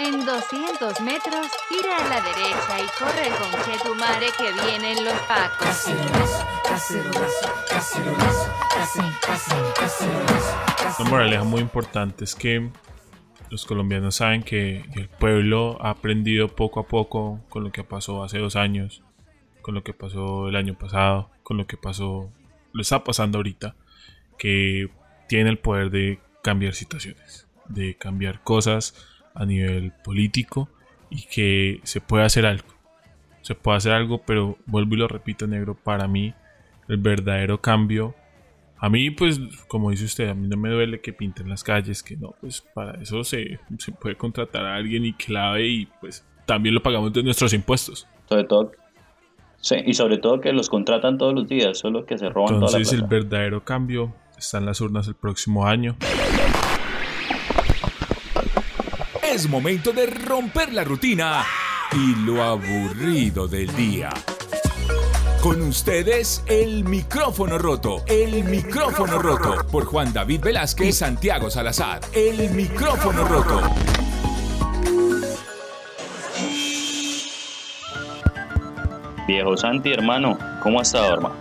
En 200 metros, gira a la derecha y corre con Chetumare que vienen los pacos. Una moraleja muy importante es que los colombianos saben que el pueblo ha aprendido poco a poco con lo que pasó hace dos años, con lo que pasó el año pasado, con lo que pasó, lo está pasando ahorita, que tiene el poder de cambiar situaciones, de cambiar cosas a nivel político y que se puede hacer algo. Se puede hacer algo, pero vuelvo y lo repito, negro, para mí el verdadero cambio a mí, pues, como dice usted, a mí no me duele que pinten las calles, que no, pues para eso se, se puede contratar a alguien y que lave y pues también lo pagamos de nuestros impuestos. Sobre todo, sí, y sobre todo que los contratan todos los días, solo que se roban Entonces toda el la plata. verdadero cambio está en las urnas el próximo año. Es momento de romper la rutina y lo aburrido del día. Con ustedes, el micrófono roto. El micrófono roto. Por Juan David Velázquez y Santiago Salazar. El micrófono roto. Viejo Santi, hermano, ¿cómo ha estado, hermano?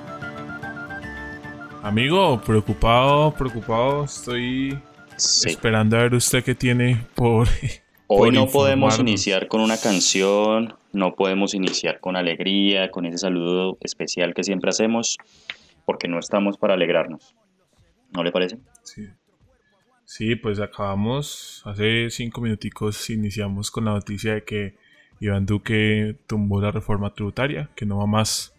Amigo, preocupado, preocupado, estoy Sí. esperando a ver usted qué tiene por... Hoy por no podemos iniciar con una canción, no podemos iniciar con alegría, con ese saludo especial que siempre hacemos, porque no estamos para alegrarnos. ¿No le parece? Sí. Sí, pues acabamos, hace cinco minuticos iniciamos con la noticia de que Iván Duque tumbó la reforma tributaria, que no va más.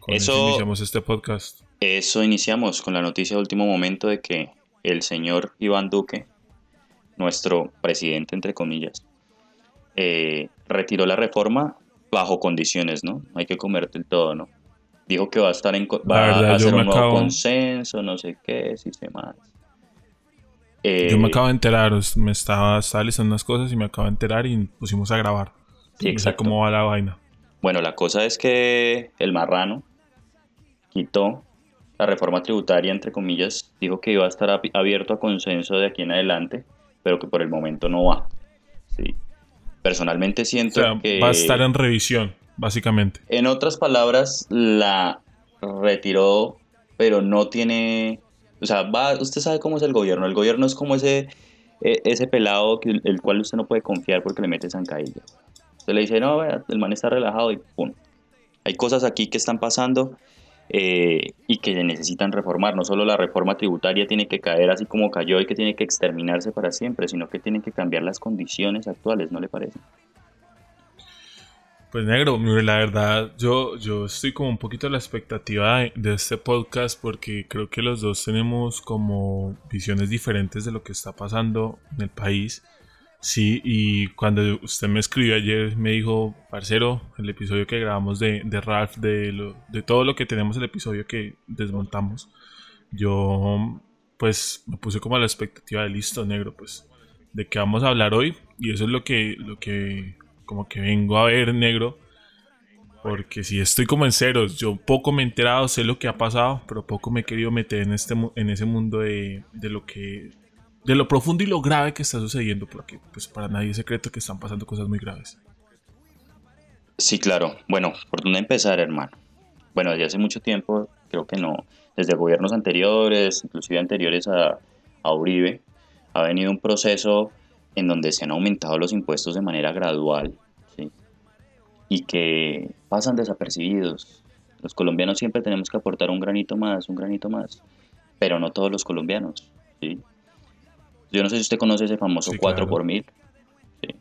Con eso, Eso- iniciamos este podcast. Eso iniciamos con la noticia de último momento de que el señor Iván Duque, nuestro presidente, entre comillas, eh, retiró la reforma bajo condiciones, ¿no? Hay que comerte el todo, ¿no? Dijo que va a estar en va verdad, a hacer un nuevo acabo- consenso, no sé qué, sistemas. Eh, Yo me acabo de enterar, me estaba, estaba listando unas cosas y me acabo de enterar y pusimos a grabar. Sí, no sé exacto. cómo va la vaina. Bueno, la cosa es que el marrano quitó la reforma tributaria, entre comillas, dijo que iba a estar abi- abierto a consenso de aquí en adelante, pero que por el momento no va. Sí. Personalmente O siento sea, que... va a estar en revisión, básicamente. En otras palabras, la retiró, pero no tiene... O sea, va, usted sabe cómo es el gobierno. El gobierno es como ese, e- ese pelado que, el cual usted no puede confiar porque le mete zancadilla. Usted le dice, no, el man está relajado y pum. Hay cosas aquí que están pasando eh, y que necesitan reformar. No solo la reforma tributaria tiene que caer así como cayó y que tiene que exterminarse para siempre, sino que tienen que cambiar las condiciones actuales, ¿no le parece? Pues negro, la verdad, yo, yo estoy como un poquito a la expectativa de, de este podcast porque creo que los dos tenemos como visiones diferentes de lo que está pasando en el país. Sí, y cuando usted me escribió ayer, me dijo, parcero, el episodio que grabamos de, de Ralph, de, lo- de todo lo que tenemos, el episodio que desmontamos, yo pues me puse como a la expectativa de listo, negro, pues de qué vamos a hablar hoy y eso es lo que, lo que como que vengo a ver negro porque si estoy como en ceros, yo poco me he enterado, sé lo que ha pasado, pero poco me he querido meter en, este, en ese mundo de, de lo que de lo profundo y lo grave que está sucediendo, porque pues para nadie es secreto que están pasando cosas muy graves. Sí, claro. Bueno, ¿por dónde empezar, hermano? Bueno, desde hace mucho tiempo, creo que no, desde gobiernos anteriores, inclusive anteriores a, a Uribe, ha venido un proceso en donde se han aumentado los impuestos de manera gradual, ¿sí? Y que pasan desapercibidos. Los colombianos siempre tenemos que aportar un granito más, un granito más, pero no todos los colombianos, ¿sí? Yo no sé si usted conoce ese famoso Sí, 4 claro. por mil, ¿sí?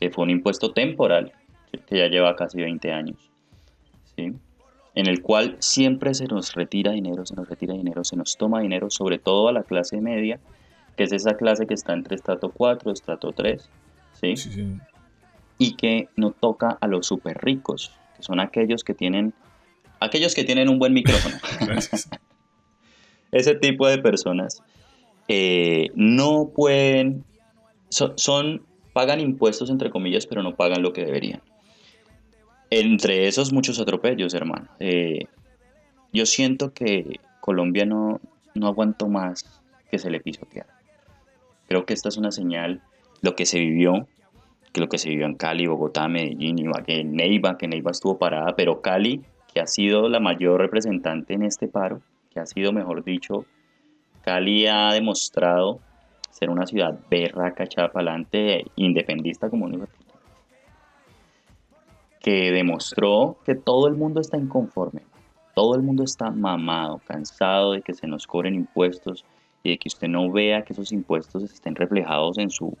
que fue un impuesto temporal, ¿sí? que ya lleva casi 20 años, en el cual siempre se nos retira dinero, se nos retira dinero, se nos toma dinero, sobre todo a la clase media, que es esa clase que está entre estrato 4 y estrato 3, ¿sí? Y que no toca a los súper ricos, que son aquellos que tienen, aquellos que tienen un buen micrófono. Ese tipo de personas eh, no pueden, so- son, pagan impuestos entre comillas, pero no pagan lo que deberían. Entre esos muchos atropellos, hermano. Eh, yo siento que Colombia no, no aguantó más que se le pisoteara. Creo que esta es una señal, lo que se vivió que lo que se vivió en Cali, Bogotá, Medellín, Ibagué, Neiva, que Neiva estuvo parada, pero Cali, que ha sido la mayor representante en este paro, que ha sido, mejor dicho, Cali ha demostrado ser una ciudad berraca, adelante, independista como un que demostró que todo el mundo está inconforme, todo el mundo está mamado, cansado de que se nos cobren impuestos y de que usted no vea que esos impuestos estén reflejados en su,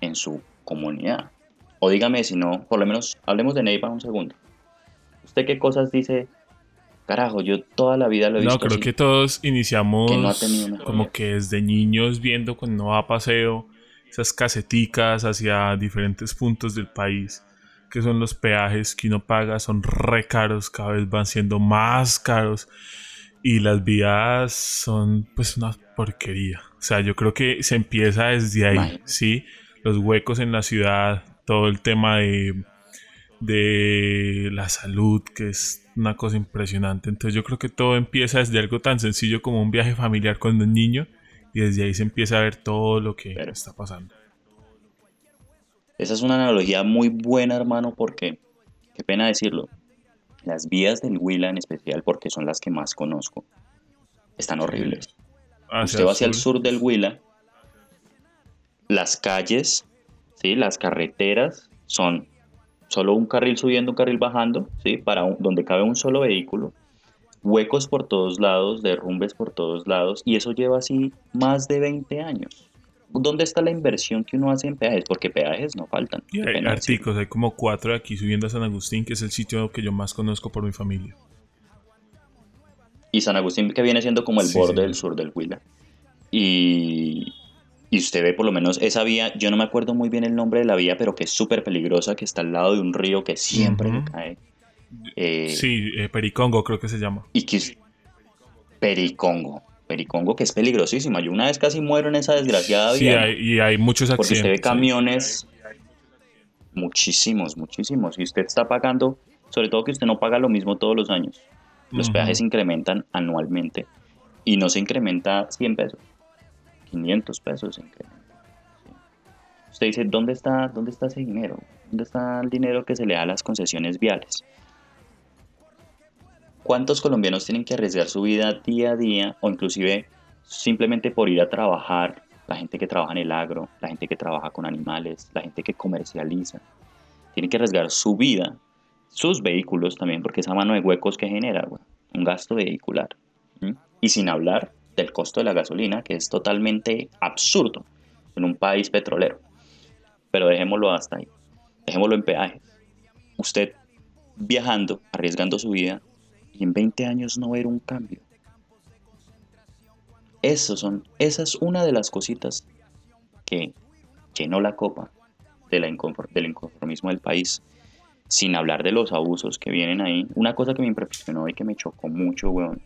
en su comunidad. O dígame si no, por lo menos hablemos de Neiva un segundo. ¿Usted qué cosas dice? Carajo, yo toda la vida lo he visto. No, creo así"? que todos iniciamos Que no ha tenido mejor como que desde niños viendo cuando uno va a paseo esas caseticas hacia diferentes puntos del país, que son los peajes que uno paga, son re caros, cada vez van siendo más caros y las vías son pues una porquería. O sea, yo creo que se empieza desde ahí. ¿sí? Los huecos en la ciudad, todo el tema de, de la salud, que es una cosa impresionante. Entonces yo creo que todo empieza desde algo tan sencillo como un viaje familiar cuando es niño y desde ahí se empieza a ver todo lo que Pero- está pasando. Esa es una analogía muy buena, hermano, porque, qué pena decirlo, las vías del Huila en especial, porque son las que más conozco, están horribles. Hacia Usted va hacia el sur. sur del Huila, las calles, ¿sí? las carreteras son solo un carril subiendo, un carril bajando, ¿sí? para un- donde cabe un solo vehículo, huecos por todos lados, derrumbes por todos lados, y eso lleva así más de 20 años. ¿Dónde está la inversión que uno hace en peajes? Porque peajes no faltan. Y hay articos, como cuatro de aquí subiendo a San Agustín, que es el sitio que yo más conozco por mi familia. y San Agustín que viene siendo como el Sí, borde sí. del sur del Huila. Y, y usted ve por lo menos esa vía, yo no me acuerdo muy bien el nombre de la vía, pero que es súper peligrosa, que está al lado de un río que siempre le cae. Eh, Sí, eh, Pericongo creo que se llama. Y que es Pericongo. Pericongo que es peligrosísima. Yo una vez casi muero en esa desgraciada Sí, vía. hay, y hay muchos Porque accidentes. usted ve sí. camiones, muchísimos, muchísimos. Y usted está pagando, sobre todo que usted no paga lo mismo todos los años. Los peajes se incrementan anualmente y no se incrementa 100 pesos, 500 pesos. Usted dice, ¿dónde está, ¿dónde está ese dinero? ¿Dónde está el dinero que se le da a las concesiones viales? ¿Cuántos colombianos tienen que arriesgar su vida día a día o inclusive simplemente por ir a trabajar? La gente que trabaja en el agro, la gente que trabaja con animales, la gente que comercializa. Tiene que arriesgar su vida, sus vehículos también, porque esa mano de huecos que genera, güey, un gasto vehicular. Y sin hablar del costo de la gasolina, que es totalmente absurdo en un país petrolero. Pero dejémoslo hasta ahí. Dejémoslo en peajes. Usted viajando, arriesgando su vida, y en 20 años no ver un cambio. Esos son, esa es una de las cositas que llenó la copa de la del inconformismo del país, sin hablar de los abusos que vienen ahí. Una cosa que me impresionó y que me chocó mucho, weón,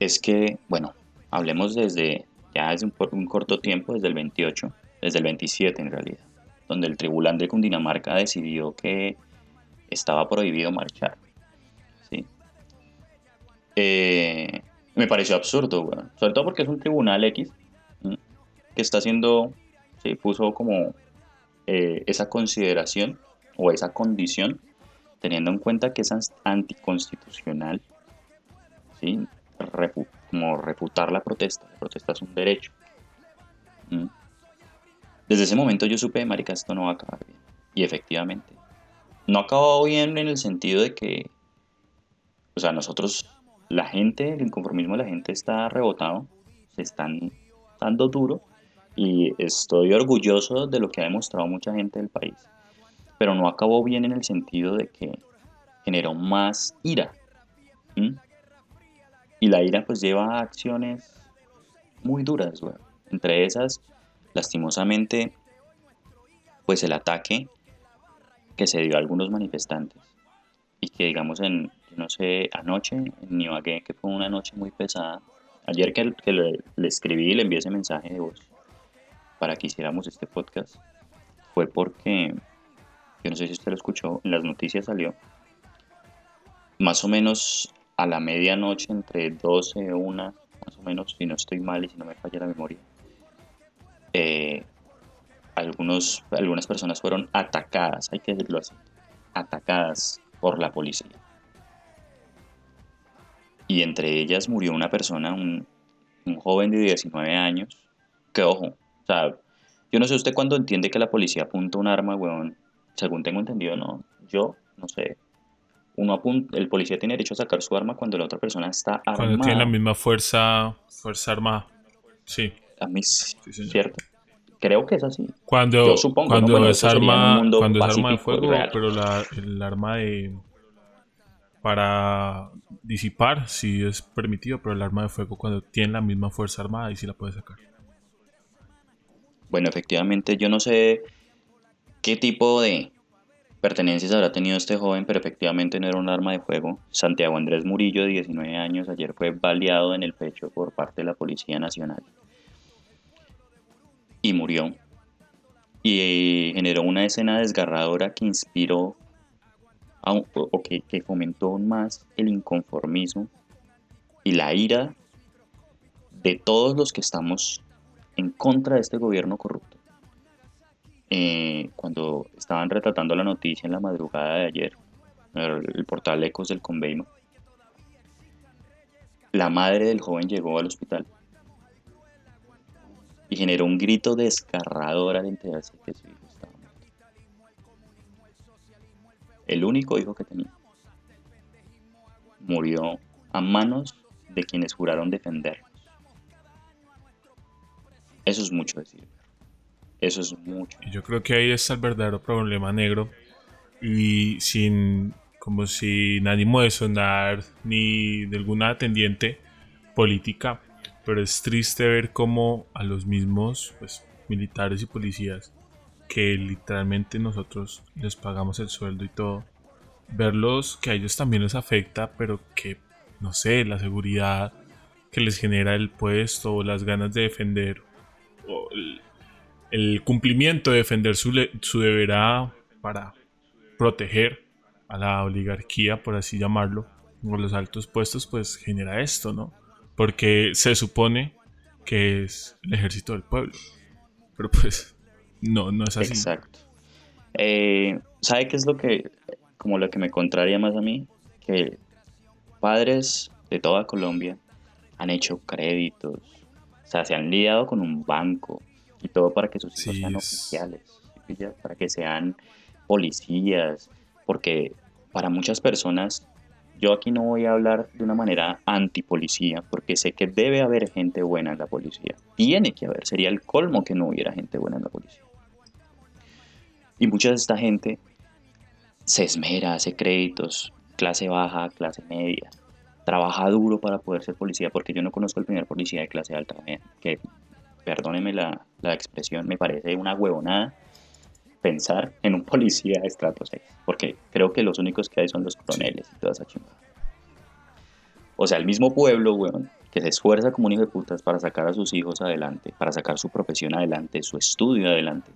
es que, bueno, hablemos desde, ya desde un, corto tiempo, desde el 28, desde el 27 en realidad, donde el Tribunal de Cundinamarca decidió que estaba prohibido marchar. ¿sí? Eh, me pareció absurdo. Sobre todo porque es un tribunal X que está haciendo, se puso como eh, esa consideración o esa condición, teniendo en cuenta que es an- anticonstitucional, ¿sí? Refu- como refutar la protesta. La protesta es un derecho. ¿m? Desde ese momento yo supe, marica, esto no va a acabar bien. Y efectivamente, no acabado bien en el sentido de que, o sea, nosotros, la gente, el inconformismo de la gente está rebotado, se están dando duro y estoy orgulloso de lo que ha demostrado mucha gente del país. Pero no acabó bien en el sentido de que generó más ira. ¿m? Y la ira pues lleva a acciones muy duras, güey. Entre esas, lastimosamente, pues el ataque que se dio a algunos manifestantes. Y que digamos en, no sé, anoche en Ibagué, que fue una noche muy pesada. Ayer que, que le, le escribí y le envié ese mensaje de voz para que hiciéramos este podcast, fue porque, yo no sé si usted lo escuchó, en las noticias salió, más o menos a la medianoche, entre 12 y 1, más o menos, si no estoy mal y si no me falla la memoria, eh, algunos, algunas personas fueron atacadas, hay que decirlo así, atacadas por la policía. Y entre ellas murió una persona, un, un joven de 19 años, que ojo, o yo no sé usted cuándo entiende que la policía apunta un arma, weón, según tengo entendido, no, yo no sé. Uno apunta, el policía tiene derecho a sacar su arma cuando la otra persona está armada. Cuando tiene la misma fuerza, fuerza armada. Sí. A mí sí, Sí, señor. cierto. Creo que es así. Cuando, Yo supongo, ¿no? cuando Bueno, es arma, cuando es arma de fuego, real. pero la, el arma de para disipar sí es permitido, pero el arma de fuego cuando tiene la misma fuerza armada y sí la puede sacar. Bueno, efectivamente, yo no sé qué tipo de pertenencias habrá tenido este joven, pero efectivamente no era un arma de fuego. Santiago Andrés Murillo, de 19 años, ayer fue baleado en el pecho por parte de la Policía Nacional. Y murió. Y eh, generó una escena desgarradora que inspiró o que, que fomentó aún más el inconformismo y la ira de todos los que estamos en contra de este gobierno corrupto. Eh, cuando estaban retratando la noticia en la madrugada de ayer, el, portal Ecos del Conveimo, la madre del joven llegó al hospital y generó un grito desgarrador al enterarse que su hijo estaba muerto. El único hijo que tenía murió a manos de quienes juraron defenderlos. Eso es mucho decir. Eso es mucho. Yo creo que ahí está el verdadero problema negro. Y sin, como sin ánimo de sonar ni de alguna atendiente política, pero es triste ver cómo a los mismos pues, militares y policías que literalmente nosotros les pagamos el sueldo y todo, verlos que a ellos también les afecta, pero que, no sé, la seguridad que les genera el puesto o las ganas de defender o el, cumplimiento de defender su, le- su deberá para proteger a la oligarquía, por así llamarlo, o los altos puestos, pues genera esto, ¿no? Porque se supone que es el ejército del pueblo. Pero pues no, no es así. Exacto. Eh, ¿Sabe qué es lo que, como lo que me contraría más a mí? Que padres de toda Colombia han hecho créditos, o sea, se han lidiado con un banco y todo para que sus hijos Sí, sean es- oficiales, para que sean policías, porque para muchas personas, yo aquí no voy a hablar de una manera antipolicía, porque sé que debe haber gente buena en la policía. Tiene que haber, sería el colmo que no hubiera gente buena en la policía. Y mucha de esta gente se esmera, hace créditos, clase baja, clase media, trabaja duro para poder ser policía, porque yo no conozco el primer policía de clase alta, que perdóneme la, la expresión, me parece una huevonada pensar en un policía de estrato 6, porque creo que los únicos que hay son los coroneles y toda esa chingada. O sea, el mismo pueblo, weón, que se esfuerza como un hijo de putas para sacar a sus hijos adelante, para sacar su profesión adelante, su estudio adelante,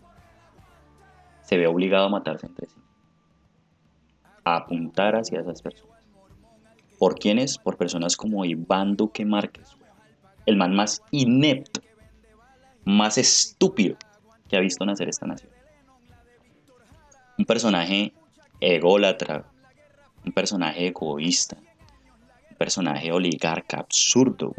se ve obligado a matarse entre sí. A apuntar hacia esas personas. ¿Por quiénes? Por personas como Iván Duque Márquez. El man más inepto, más estúpido que ha visto nacer esta nación. Un personaje ególatra, un personaje egoísta, un personaje oligarca absurdo,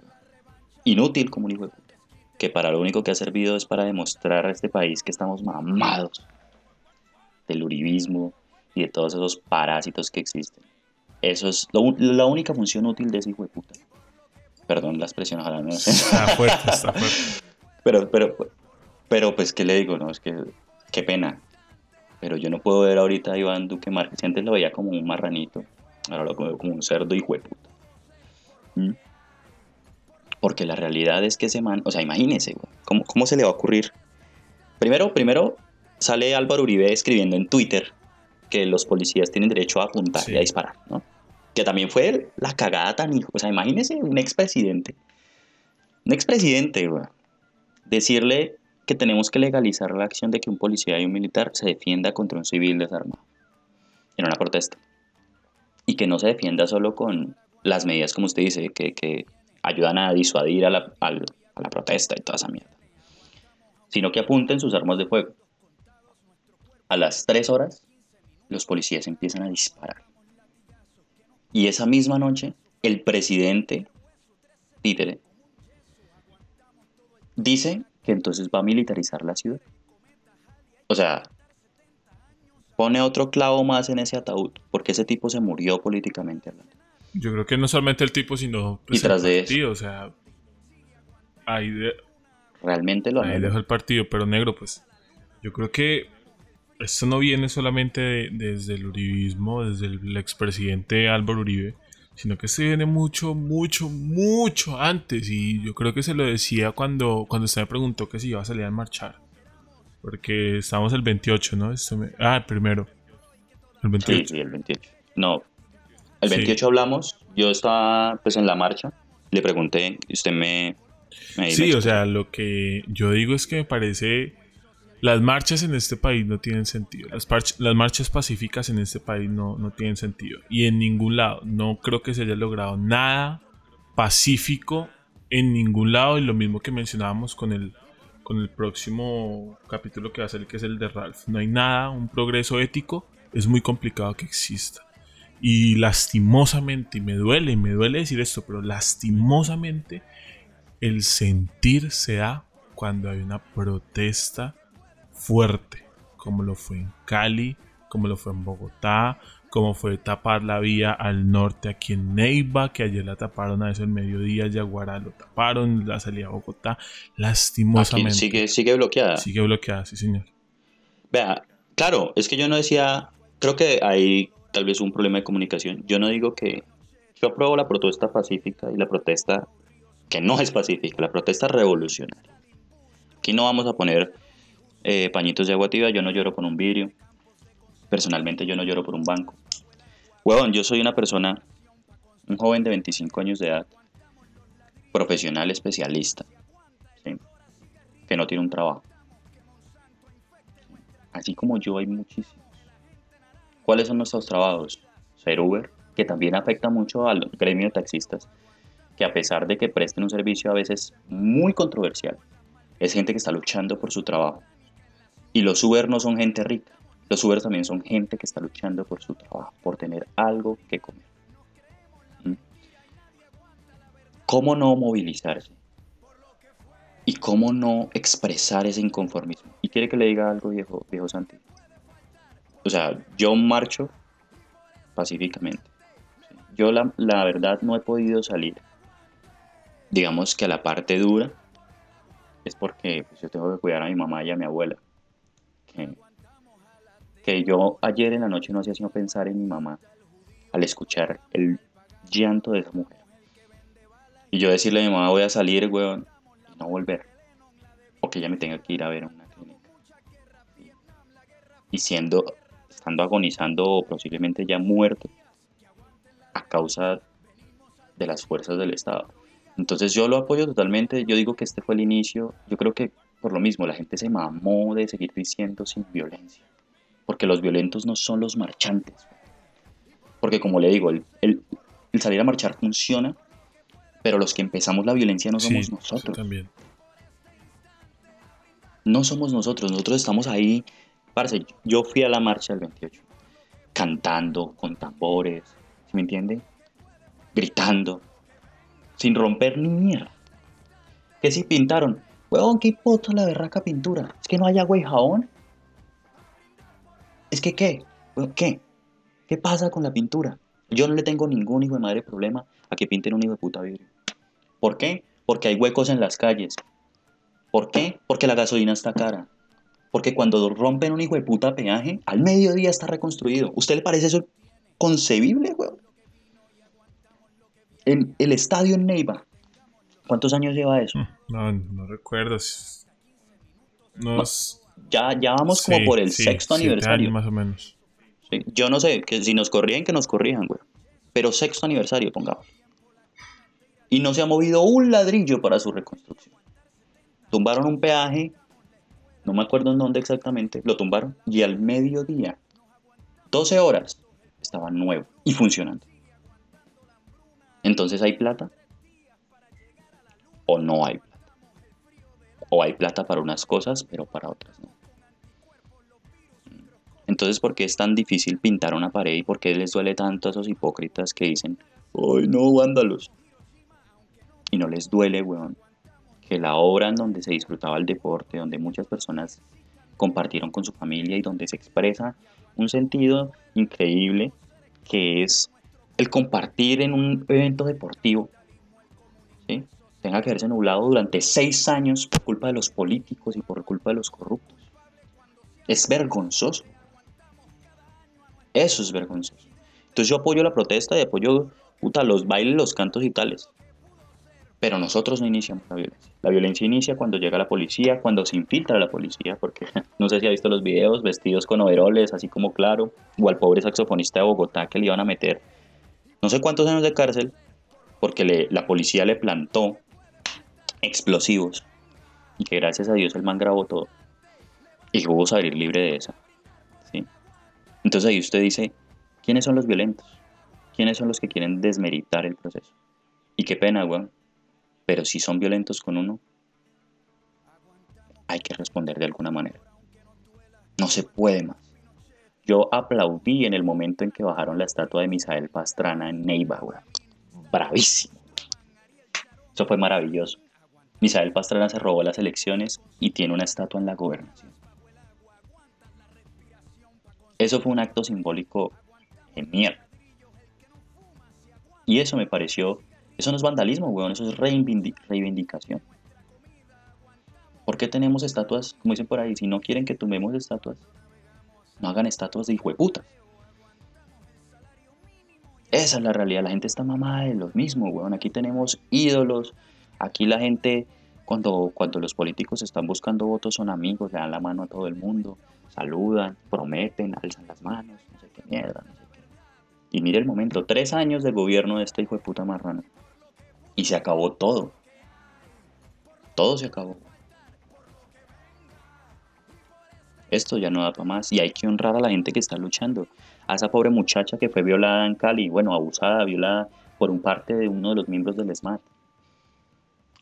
inútil como un hijo de puta, que para lo único que ha servido es para demostrar a este país que estamos mamados del uribismo y de todos esos parásitos que existen. Eso es la única función útil de ese hijo de puta. Perdón la expresión, ojalá no sé. Está fuerte, está fuerte. Pero, pero, pero, pues, ¿qué le digo? No, es que, qué pena. Pero yo no puedo ver ahorita a Iván Duque Márquez. Antes lo veía como un marranito. Ahora lo veo como un cerdo hijo de puta. ¿Mm? Porque la realidad es que ese man, o sea, imagínese, güey, ¿cómo, ¿cómo se le va a ocurrir? Primero, primero sale Álvaro Uribe escribiendo en Twitter que los policías tienen derecho a apuntar Sí. y a disparar, ¿no? Que también fue la cagada tan hijo. O sea, imagínese un expresidente. Un expresidente, güey. Decirle que tenemos que legalizar la acción de que un policía y un militar se defienda contra un civil desarmado en una protesta. Y que no se defienda solo con las medidas, como usted dice, que, que ayudan a disuadir a la, a la protesta y toda esa mierda. Sino que apunten sus armas de fuego. A las 3 horas, los policías empiezan a disparar. Y esa misma noche, el presidente títere dice que entonces va a militarizar la ciudad. O sea, pone otro clavo más en ese ataúd, porque ese tipo se murió políticamente hablando. Yo creo que no solamente el tipo, sino pues, Y tras el de partido, o sea, ahí, de- Realmente lo ahí dejó el partido, pero negro, pues yo creo que esto no viene solamente de- desde el uribismo, desde el expresidente Álvaro Uribe, sino que se viene mucho, mucho, mucho antes. Y yo creo que se lo decía cuando, cuando usted me preguntó que si iba a salir a marchar. Porque estamos el 28, ¿no? Me- ah, el primero. El 28. Sí, sí, el 28. No, el Sí. 28 hablamos, yo estaba pues en la marcha, le pregunté, y usted me... me Sí, me- o sea, lo que yo digo es que me parece. Las marchas en este país no tienen sentido. Las, marchas pacíficas en este país no, no tienen sentido. Y en ningún lado. No creo que se haya logrado nada pacífico en ningún lado. Y lo mismo que mencionábamos con el, con el próximo capítulo que va a ser, que es el de Ralph. No hay nada, un progreso ético. Es muy complicado que exista. Y lastimosamente, y me duele, me duele decir esto, pero lastimosamente el sentir se da cuando hay una protesta fuerte, como lo fue en Cali, como lo fue en Bogotá, como fue tapar la vía al norte aquí en Neiva, que ayer la taparon a eso el mediodía, Yaguará lo taparon, la salida a Bogotá, Aquí lastimosamente sigue, sigue bloqueada. sigue bloqueada, sí señor. Vea, claro, es que yo no decía, creo que hay tal vez un problema de comunicación. Yo no digo que yo apruebo la protesta pacífica y la protesta que no es pacífica, la protesta revolucionaria. Aquí no vamos a poner eh, pañitos de agua tibia, yo no lloro por un vidrio. Personalmente yo no lloro por un banco. Huevón, yo soy una persona, un joven de 25 años de edad, profesional especialista, que no tiene un trabajo. Así como yo hay muchísimos. ¿Cuáles son nuestros trabajos? Ser Uber, que también afecta mucho al gremio de taxistas, que a pesar de que presten un servicio a veces muy controversial, es gente que está luchando por su trabajo. Y los Uber no son gente rica, los Uber también son gente que está luchando por su trabajo, por tener algo que comer. ¿Mm? ¿Cómo no movilizarse? ¿Y cómo no expresar ese inconformismo? ¿Y quiere que le diga algo, viejo, viejo Santi? O sea, yo marcho pacíficamente. Yo la, la verdad no he podido salir. Digamos que a la parte dura es porque pues, yo tengo que cuidar a mi mamá y a mi abuela. Que, yo ayer en la noche no hacía sino pensar en mi mamá al escuchar el llanto de esa mujer. Y yo decirle a mi mamá voy a salir, weón, y no volver. O que ella me tenga que ir a ver a una clínica. Y siendo, estando agonizando o posiblemente ya muerto a causa de las fuerzas del Estado. Entonces yo lo apoyo totalmente, yo digo que este fue el inicio, yo creo que por lo mismo la gente se mamó de seguir diciendo sin violencia, porque los violentos no son los marchantes, porque como le digo, el, el- el salir a marchar funciona, pero los que empezamos la violencia no somos Sí, nosotros, también. no somos nosotros, nosotros estamos ahí, parce, yo fui a la marcha del 28, cantando con tambores, ¿sí me entiende? Gritando, sin romper ni mierda. Que si pintaron, huevón, qué puta la berraca pintura, es que no hay agua y jabón. Es que, ¿qué? ¿Qué? ¿Qué pasa con la pintura? Yo no le tengo ningún hijo de madre problema a que pinten un hijo de puta vidrio. ¿Por qué? Porque hay huecos en las calles. ¿Por qué? Porque la gasolina está cara. Porque cuando rompen un hijo de puta peaje, al mediodía está reconstruido. ¿Usted le parece eso concebible, weón? En el estadio en Neiva. ¿Cuántos años lleva eso? No, no recuerdo. Nos, Ya, ya vamos como por el sí, sexto aniversario. años más o menos. Sí, Yo no sé, que si nos corrían, que nos corrijan, güey. Pero sexto aniversario, pongamos. Y no se ha movido un ladrillo para su reconstrucción. Tumbaron un peaje, no me acuerdo en dónde exactamente, lo tumbaron. Y al mediodía, 12 horas, estaba nuevo y funcionando. Entonces, ¿hay plata? ¿O no hay plata? O hay plata para unas cosas, pero para otras no. Entonces, ¿por qué es tan difícil pintar una pared y por qué les duele tanto a esos hipócritas que dicen, ¡ay no, vándalos! Y no les duele, weón, que la obra en donde se disfrutaba el deporte, donde muchas personas compartieron con su familia y donde se expresa un sentido increíble que es el compartir en un evento deportivo. Tenga que verse nublado durante seis años por culpa de los políticos y por culpa de los corruptos. Es vergonzoso. Eso es vergonzoso. Entonces yo apoyo la protesta y apoyo puta, los bailes, los cantos y tales. Pero nosotros no iniciamos la violencia. La violencia inicia cuando llega la policía, cuando se infiltra la policía, porque no sé si ha visto los videos, vestidos con overoles, así como claro, o al pobre saxofonista de Bogotá que le iban a meter no sé cuántos años de cárcel, porque le, la policía le plantó explosivos y que gracias a Dios el man grabó todo y pudo salir libre de esa. ¿sí? Entonces ahí usted dice, ¿quiénes son los violentos? ¿Quiénes son los que quieren desmeritar el proceso? Y qué pena, weón. Pero si son violentos con uno, hay que responder de alguna manera. No se puede más. Yo aplaudí en el momento en que bajaron la estatua de Misael Pastrana en Neiva, weón. Bravísimo. Eso fue maravilloso. Misael Pastrana se robó las elecciones y tiene una estatua en la gobernación. Eso fue un acto simbólico genial. Y eso me pareció, eso no es vandalismo, weón, eso es reivindicación. ¿Por qué tenemos estatuas, como dicen por ahí, si no quieren que tumbemos estatuas, no hagan estatuas de hijo puta. Esa es la realidad, la gente está mamada de lo mismo, weón. Aquí tenemos ídolos, aquí la gente, cuando, cuando los políticos están buscando votos, son amigos, le dan la mano a todo el mundo, saludan, prometen, alzan las manos, no sé qué mierda, no sé qué. Y mire el momento, tres años de gobierno de este hijo de puta marrano. Y se acabó todo. Todo se acabó. Esto ya no da para más y hay que honrar a la gente que está luchando. A esa pobre muchacha que fue violada en Cali, bueno, abusada, violada por un parte de uno de los miembros del SMAT.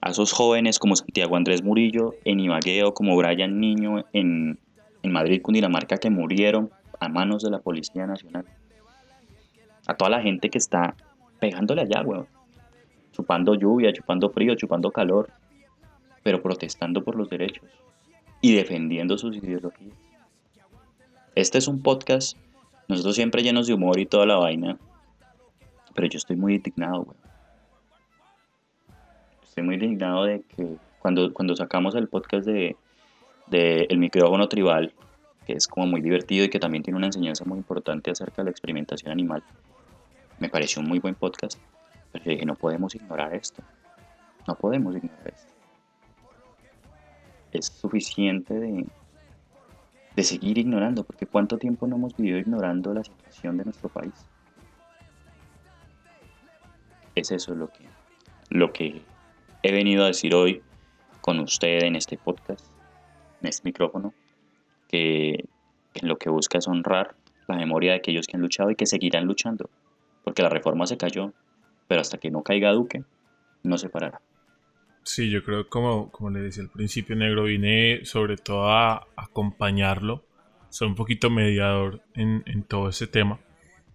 A esos jóvenes como Santiago Andrés Murillo en Ibagué o como Brian Niño en, en Madrid, Cundinamarca, que murieron a manos de la Policía Nacional. A toda la gente que está pegándole allá, weón. Chupando lluvia, chupando frío, chupando calor, pero protestando por los derechos y defendiendo sus ideologías. Este es un podcast, nosotros siempre llenos de humor y toda la vaina, pero yo estoy muy indignado, güey. Estoy muy indignado de que cuando, cuando sacamos el podcast de, de El micrófono tribal, que es como muy divertido y que también tiene una enseñanza muy importante acerca de la experimentación animal, me pareció un muy buen podcast. Pero dije, no podemos ignorar esto. No podemos ignorar esto es suficiente de, de seguir ignorando, porque cuánto tiempo no hemos vivido ignorando la situación de nuestro país. Es eso lo que, lo que he venido a decir hoy con usted en este podcast, en este micrófono, que, lo que busca es honrar la memoria de aquellos que han luchado y que seguirán luchando, porque la reforma se cayó, pero hasta que no caiga Duque, no se parará. Sí, yo creo como, como le decía al principio, Negro, vine sobre todo a acompañarlo, soy un poquito mediador en, en todo ese tema.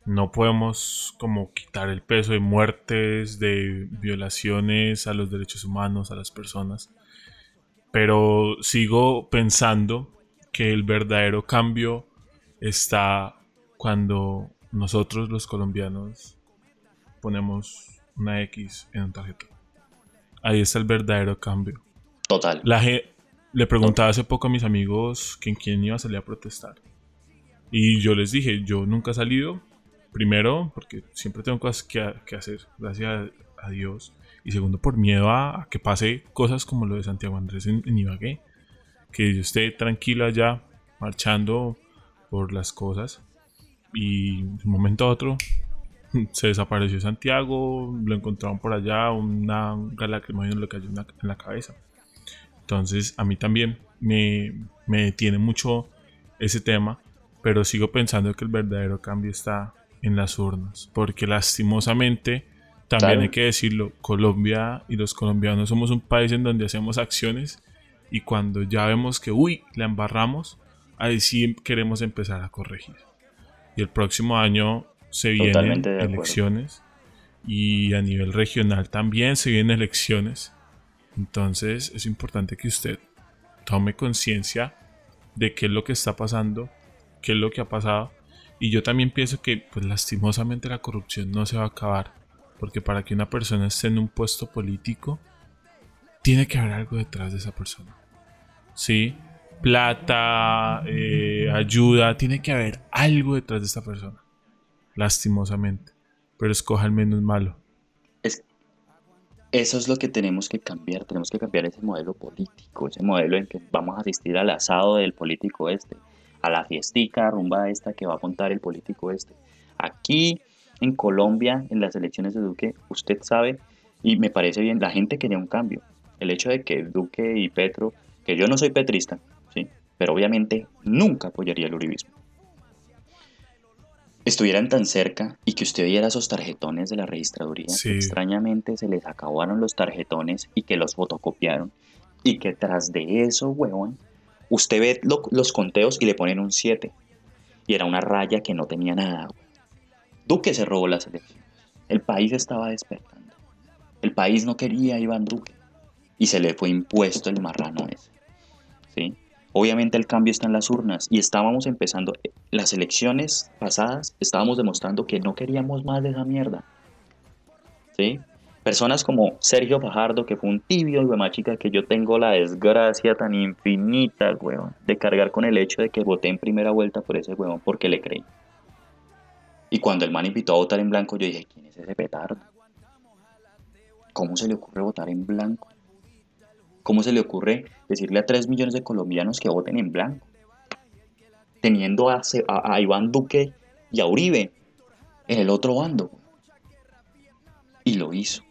No podemos como quitar el peso de muertes, de violaciones a los derechos humanos, a las personas. Pero sigo pensando que el verdadero cambio está cuando nosotros los colombianos ponemos una X en un tarjeta. Ahí está el verdadero cambio. Total. La le preguntaba hace poco a mis amigos que en quién iba a salir a protestar. Y yo les dije, yo nunca he salido. Primero, porque siempre tengo cosas que, hacer, gracias a, Dios. Y segundo, por miedo a, que pase cosas como lo de Santiago Andrés en, en Ibagué. Que yo esté tranquilo allá, marchando por las cosas. Y de un momento a otro se desapareció Santiago, lo encontraron por allá, una galacrimogen le cayó en la cabeza. Entonces a mí también me, me detiene mucho ese tema, pero sigo pensando que el verdadero cambio está en las urnas, porque lastimosamente, también hay que decirlo, Colombia y los colombianos somos un país en donde hacemos acciones y cuando ya vemos que, uy, la embarramos, ahí sí queremos empezar a corregir. Y el próximo año se vienen Totalmente elecciones y a nivel regional también se vienen elecciones. Entonces es importante que usted tome conciencia de qué es lo que está pasando, qué es lo que ha pasado. Y yo también pienso que, pues lastimosamente, la corrupción no se va a acabar. Porque para que una persona esté en un puesto político, tiene que haber algo detrás de esa persona. ¿Sí? Plata, eh, ayuda, tiene que haber algo detrás de esta persona. Lastimosamente. Pero escoja el menos malo. Es, eso es lo que tenemos que cambiar. Tenemos que cambiar ese modelo político, ese modelo en que vamos a asistir al asado del político este, a la fiestica, rumba esta que va a montar el político este. Aquí en Colombia, en las elecciones de Duque, usted sabe, y me parece bien, la gente quería un cambio. El hecho de que Duque y Petro, que yo no soy petrista, sí, pero obviamente nunca apoyaría el uribismo estuvieran tan cerca y que usted viera esos tarjetones de la registraduría, Sí. que extrañamente se les acabaron los tarjetones y que los fotocopiaron, y que tras de eso, huevón, usted ve lo- los conteos y le ponen un 7, y era una raya que no tenía nada. Duque se robó las elecciones. El país estaba despertando. El país no quería a Iván Duque, y se le fue impuesto el marrano ese. ¿sí? Obviamente el cambio está en las urnas y estábamos empezando, las elecciones pasadas estábamos demostrando que no queríamos más de esa mierda. ¿Sí? Personas como Sergio Fajardo, que fue un tibio y chica que yo tengo la desgracia tan infinita, weón, de cargar con el hecho de que voté en primera vuelta por ese weón porque le creí. Y cuando el man invitó a votar en blanco, yo dije, ¿quién es ese petardo? ¿Cómo se le ocurre votar en blanco? ¿Cómo se le ocurre decirle a 3 millones de colombianos que voten en blanco? Teniendo a, a- a Iván Duque y a Uribe en el otro bando. Y lo hizo.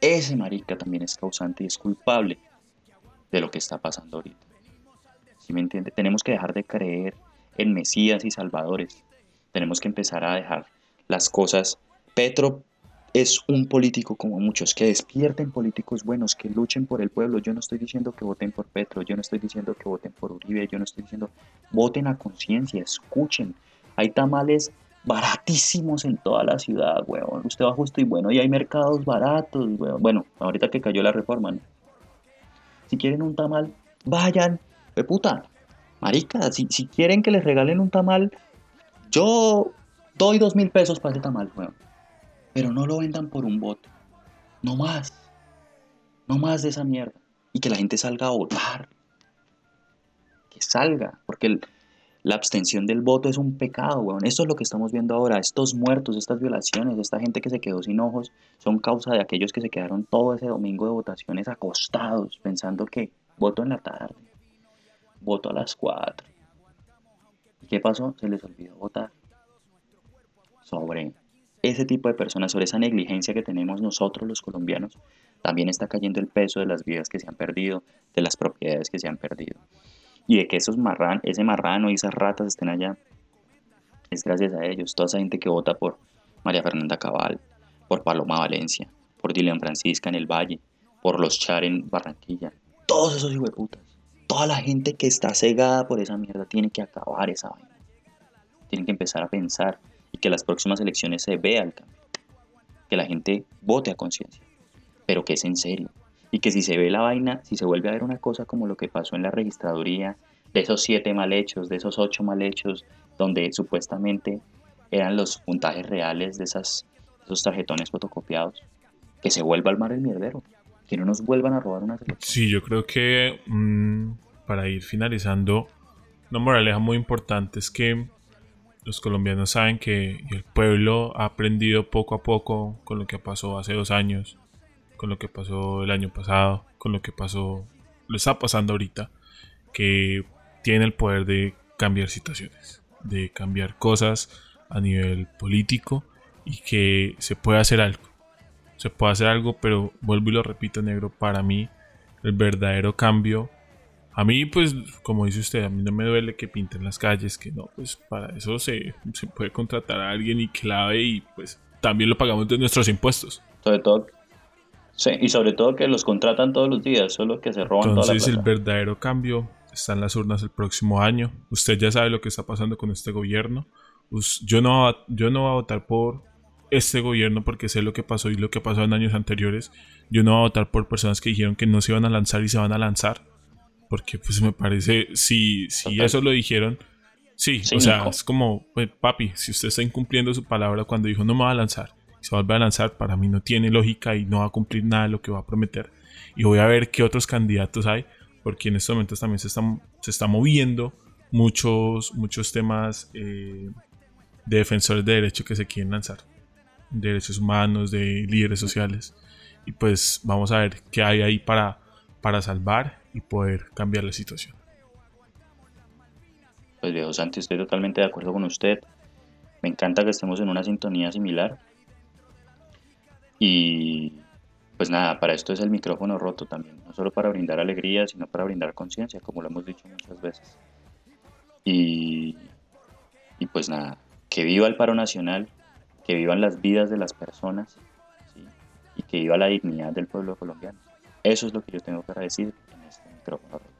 Ese marica también es causante y es culpable de lo que está pasando ahorita. ¿Sí me entiende? Tenemos que dejar de creer en Mesías y Salvadores. Tenemos que empezar a dejar las cosas. Petro es un político como muchos, que despierten políticos buenos, que luchen por el pueblo. Yo no estoy diciendo que voten por Petro, yo no estoy diciendo que voten por Uribe, yo no estoy diciendo, voten a conciencia, escuchen. Hay tamales baratísimos en toda la ciudad, weón. Usted va justo y bueno, y hay mercados baratos, weón. Bueno, ahorita que cayó la reforma, ¿no? Si quieren un tamal, vayan, de puta. Marica, si, si quieren que les regalen un tamal, yo doy dos mil pesos para ese tamal, weón. Pero no lo vendan por un voto. No más. No más de esa mierda. Y que la gente salga a votar. Que salga. Porque el- la abstención del voto es un pecado, weón. Esto es lo que estamos viendo ahora. Estos muertos, estas violaciones, esta gente que se quedó sin ojos, son causa de aquellos que se quedaron todo ese domingo de votaciones acostados, pensando que voto en la tarde, voto a las 4. ¿Y qué pasó? Se les olvidó votar. Sobre ese tipo de personas, sobre esa negligencia que tenemos nosotros los colombianos, también está cayendo el peso de las vidas que se han perdido, de las propiedades que se han perdido. Y de que esos marran, ese marrano y esas ratas estén allá, es gracias a ellos. Toda esa gente que vota por María Fernanda Cabal, por Paloma Valencia, por Dilian Francisca en el Valle, por los Char en Barranquilla. Todos esos hijueputas. Toda la gente que está cegada por esa mierda tiene que acabar esa vaina. Tienen que empezar a pensar y que las próximas elecciones se vea el cambio. Que la gente vote a conciencia. Pero que es en serio. Y que si se ve la vaina, si se vuelve a ver una cosa como lo que pasó en la registraduría, de esos siete mal hechos, de esos ocho mal hechos, donde supuestamente eran los puntajes reales de esas, esos tarjetones fotocopiados, que se vuelva al mar el mierdero. Que no nos vuelvan a robar unas elecciones. Sí, yo creo que mm, para ir finalizando, una moraleja muy importante es que los colombianos saben que el pueblo ha aprendido poco a poco con lo que pasó hace dos años, con lo que pasó el año pasado, con lo que pasó, lo está pasando ahorita, que tiene el poder de cambiar situaciones, de cambiar cosas a nivel político y que se puede hacer algo. Se puede hacer algo, pero vuelvo y lo repito, negro, para mí el verdadero cambio a mí, pues, como dice usted, a mí no me duele que pinten las calles, que no, pues para eso se, se puede contratar a alguien y que lave y pues también lo pagamos de nuestros impuestos. Sobre todo, sí, y sobre todo que los contratan todos los días, solo que se roban toda la Entonces el plata. verdadero cambio están las urnas el próximo año. Usted ya sabe lo que está pasando con este gobierno. Yo no, yo no voy a votar por este gobierno porque sé lo que pasó y lo que pasó en años anteriores. Yo no voy a votar por personas que dijeron que no se iban a lanzar y se van a lanzar. Porque pues me parece, si, si eso lo dijeron, sí, o sea, es como, pues, papi, si usted está incumpliendo su palabra cuando dijo no me va a lanzar, se va a lanzar, para mí no tiene lógica y no va a cumplir nada de lo que va a prometer. Y voy a ver qué otros candidatos hay, porque en estos momentos también se están, se está moviendo muchos, muchos temas eh, de defensores de derechos que se quieren lanzar, de derechos humanos, de líderes sociales. Y pues vamos a ver qué hay ahí para, para salvar y poder cambiar la situación. Pues viejo Santi, estoy totalmente de acuerdo con usted. Me encanta que estemos en una sintonía similar. Y pues nada, para esto es el micrófono roto también, no solo para brindar alegría, sino para brindar conciencia, como lo hemos dicho muchas veces. Y, y pues nada, que viva el paro nacional, que vivan las vidas de las personas y que viva la dignidad del pueblo colombiano. Eso es lo que yo tengo para decir en este micrófono roto.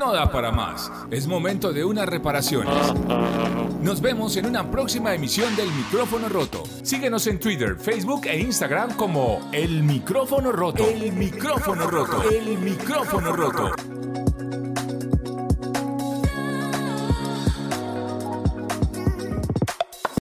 no da para más. Es momento de unas reparaciones. Nos vemos en una próxima emisión del Micrófono Roto. Síguenos en Twitter, Facebook e Instagram como El Micrófono Roto. El Micrófono Roto. El Micrófono Roto.